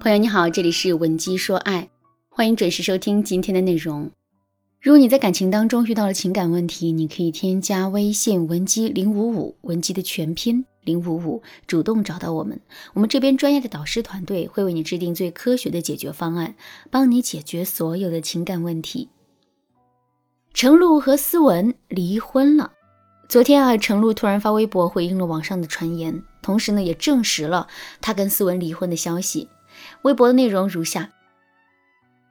朋友你好，这里是文姬说爱，欢迎准时收听今天的内容。如果你在感情当中遇到了情感问题，你可以添加微信文姬零五五，文姬的全拼零五五，主动找到我们，我们这边专业的导师团队会为你制定最科学的解决方案，帮你解决所有的情感问题。程璐和思文离婚了。昨天啊，程璐突然发微博回应了网上的传言，同时呢，也证实了他跟思文离婚的消息。微博的内容如下：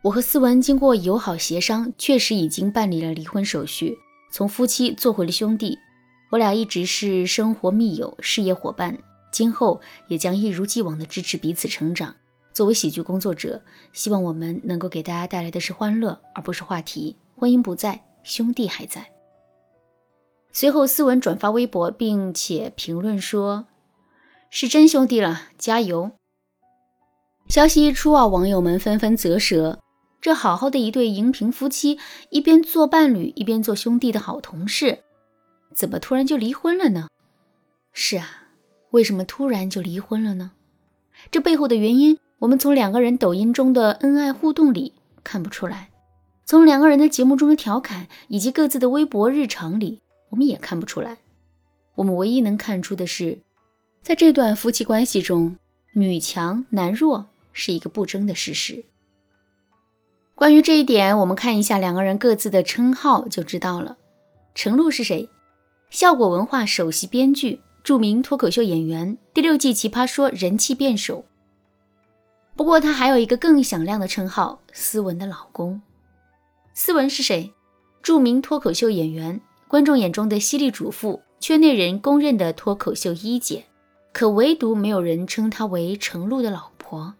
我和思文经过友好协商，确实已经办理了离婚手续，从夫妻做回了兄弟。我俩一直是生活密友、事业伙伴，今后也将一如既往的支持彼此成长。作为喜剧工作者，希望我们能够给大家带来的是欢乐，而不是话题。婚姻不在，兄弟还在。随后，思文转发微博，并且评论说：“是真兄弟了，加油！”消息一出啊，网友们纷纷啧舌：这好好的一对荧屏夫妻，一边做伴侣，一边做兄弟的好同事，怎么突然就离婚了呢？是啊，为什么突然就离婚了呢？这背后的原因，我们从两个人抖音中的恩爱互动里看不出来，从两个人的节目中的调侃，以及各自的微博日常里。我们也看不出来，我们唯一能看出的是，在这段夫妻关系中，女强男弱是一个不争的事实。关于这一点，我们看一下两个人各自的称号就知道了。程璐是谁？效果文化首席编剧，著名脱口秀演员，第六季奇葩说人气辩手。不过他还有一个更响亮的称号——斯文的老公。斯文是谁？著名脱口秀演员。观众眼中的犀利主妇，圈内人公认的脱口秀一姐，可唯独没有人称她为程璐的老婆。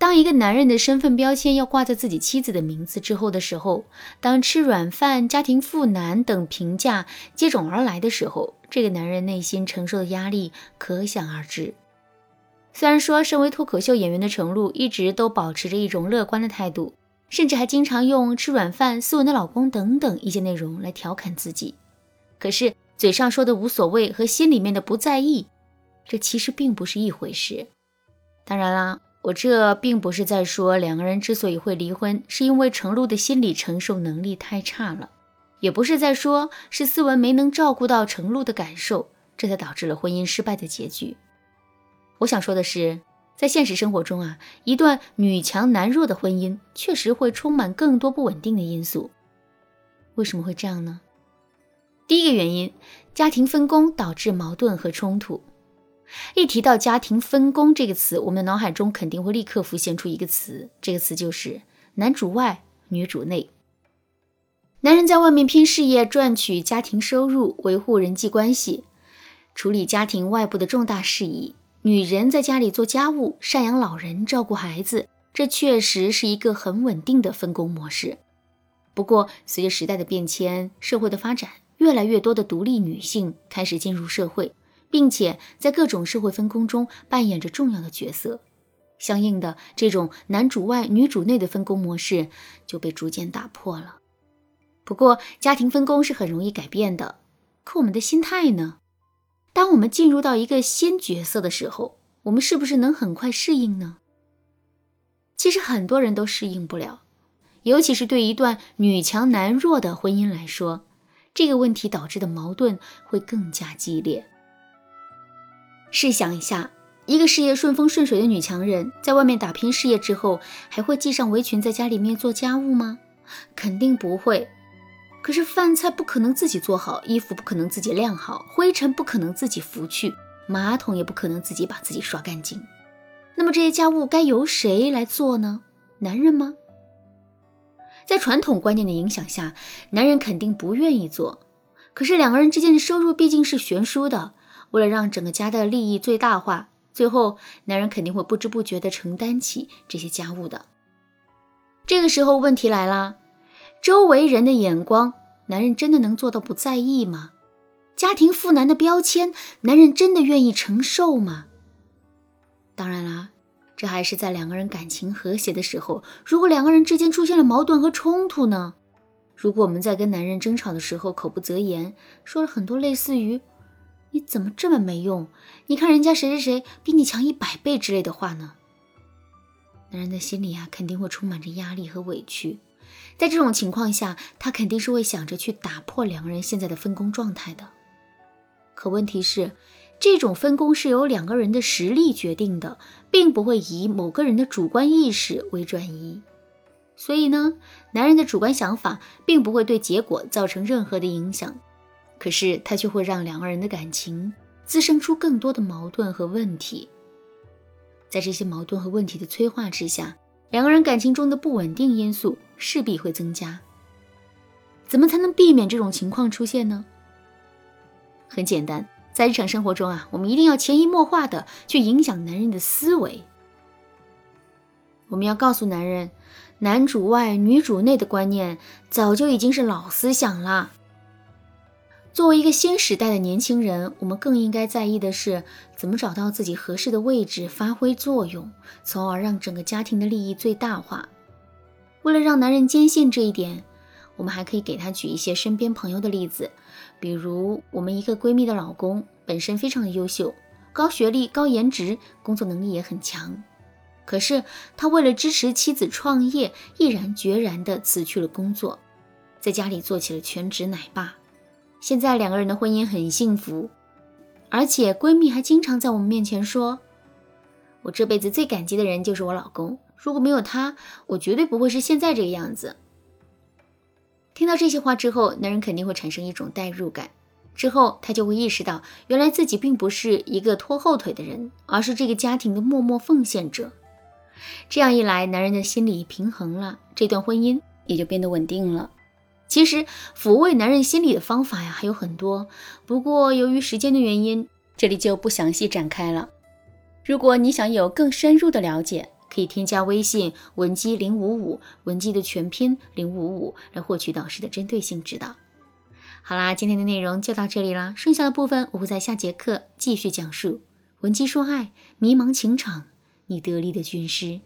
当一个男人的身份标签要挂在自己妻子的名字之后的时候，当吃软饭、家庭妇男等评价接踵而来的时候，这个男人内心承受的压力可想而知。虽然说，身为脱口秀演员的程璐一直都保持着一种乐观的态度。甚至还经常用吃软饭、斯文的老公等等一些内容来调侃自己，可是嘴上说的无所谓和心里面的不在意，这其实并不是一回事。当然啦，我这并不是在说两个人之所以会离婚，是因为程璐的心理承受能力太差了，也不是在说是斯文没能照顾到程璐的感受，这才导致了婚姻失败的结局。我想说的是。在现实生活中啊，一段女强男弱的婚姻确实会充满更多不稳定的因素。为什么会这样呢？第一个原因，家庭分工导致矛盾和冲突。一提到家庭分工这个词，我们的脑海中肯定会立刻浮现出一个词，这个词就是男主外女主内。男人在外面拼事业，赚取家庭收入，维护人际关系，处理家庭外部的重大事宜。女人在家里做家务、赡养老人、照顾孩子，这确实是一个很稳定的分工模式。不过，随着时代的变迁、社会的发展，越来越多的独立女性开始进入社会，并且在各种社会分工中扮演着重要的角色。相应的，这种男主外女主内的分工模式就被逐渐打破了。不过，家庭分工是很容易改变的，可我们的心态呢？当我们进入到一个新角色的时候，我们是不是能很快适应呢？其实很多人都适应不了，尤其是对一段女强男弱的婚姻来说，这个问题导致的矛盾会更加激烈。试想一下，一个事业顺风顺水的女强人，在外面打拼事业之后，还会系上围裙在家里面做家务吗？肯定不会。可是饭菜不可能自己做好，衣服不可能自己晾好，灰尘不可能自己拂去，马桶也不可能自己把自己刷干净。那么这些家务该由谁来做呢？男人吗？在传统观念的影响下，男人肯定不愿意做。可是两个人之间的收入毕竟是悬殊的，为了让整个家的利益最大化，最后男人肯定会不知不觉地承担起这些家务的。这个时候问题来了。周围人的眼光，男人真的能做到不在意吗？家庭妇男的标签，男人真的愿意承受吗？当然啦，这还是在两个人感情和谐的时候。如果两个人之间出现了矛盾和冲突呢？如果我们在跟男人争吵的时候口不择言，说了很多类似于“你怎么这么没用？你看人家谁谁谁比你强一百倍”之类的话呢？男人的心里啊肯定会充满着压力和委屈。在这种情况下，他肯定是会想着去打破两个人现在的分工状态的。可问题是，这种分工是由两个人的实力决定的，并不会以某个人的主观意识为转移。所以呢，男人的主观想法并不会对结果造成任何的影响，可是它却会让两个人的感情滋生出更多的矛盾和问题。在这些矛盾和问题的催化之下，两个人感情中的不稳定因素势必会增加。怎么才能避免这种情况出现呢？很简单，在日常生活中啊，我们一定要潜移默化的去影响男人的思维。我们要告诉男人，男主外女主内的观念早就已经是老思想了。作为一个新时代的年轻人，我们更应该在意的是怎么找到自己合适的位置，发挥作用，从而让整个家庭的利益最大化。为了让男人坚信这一点，我们还可以给他举一些身边朋友的例子，比如我们一个闺蜜的老公本身非常的优秀，高学历、高颜值，工作能力也很强，可是他为了支持妻子创业，毅然决然地辞去了工作，在家里做起了全职奶爸。现在两个人的婚姻很幸福，而且闺蜜还经常在我们面前说：“我这辈子最感激的人就是我老公，如果没有他，我绝对不会是现在这个样子。”听到这些话之后，男人肯定会产生一种代入感，之后他就会意识到，原来自己并不是一个拖后腿的人，而是这个家庭的默默奉献者。这样一来，男人的心理平衡了，这段婚姻也就变得稳定了。其实抚慰男人心理的方法呀还有很多，不过由于时间的原因，这里就不详细展开了。如果你想有更深入的了解，可以添加微信文姬零五五，文姬的全拼零五五，来获取导师的针对性指导。好啦，今天的内容就到这里啦，剩下的部分我会在下节课继续讲述。文姬说爱，迷茫情场，你得力的军师。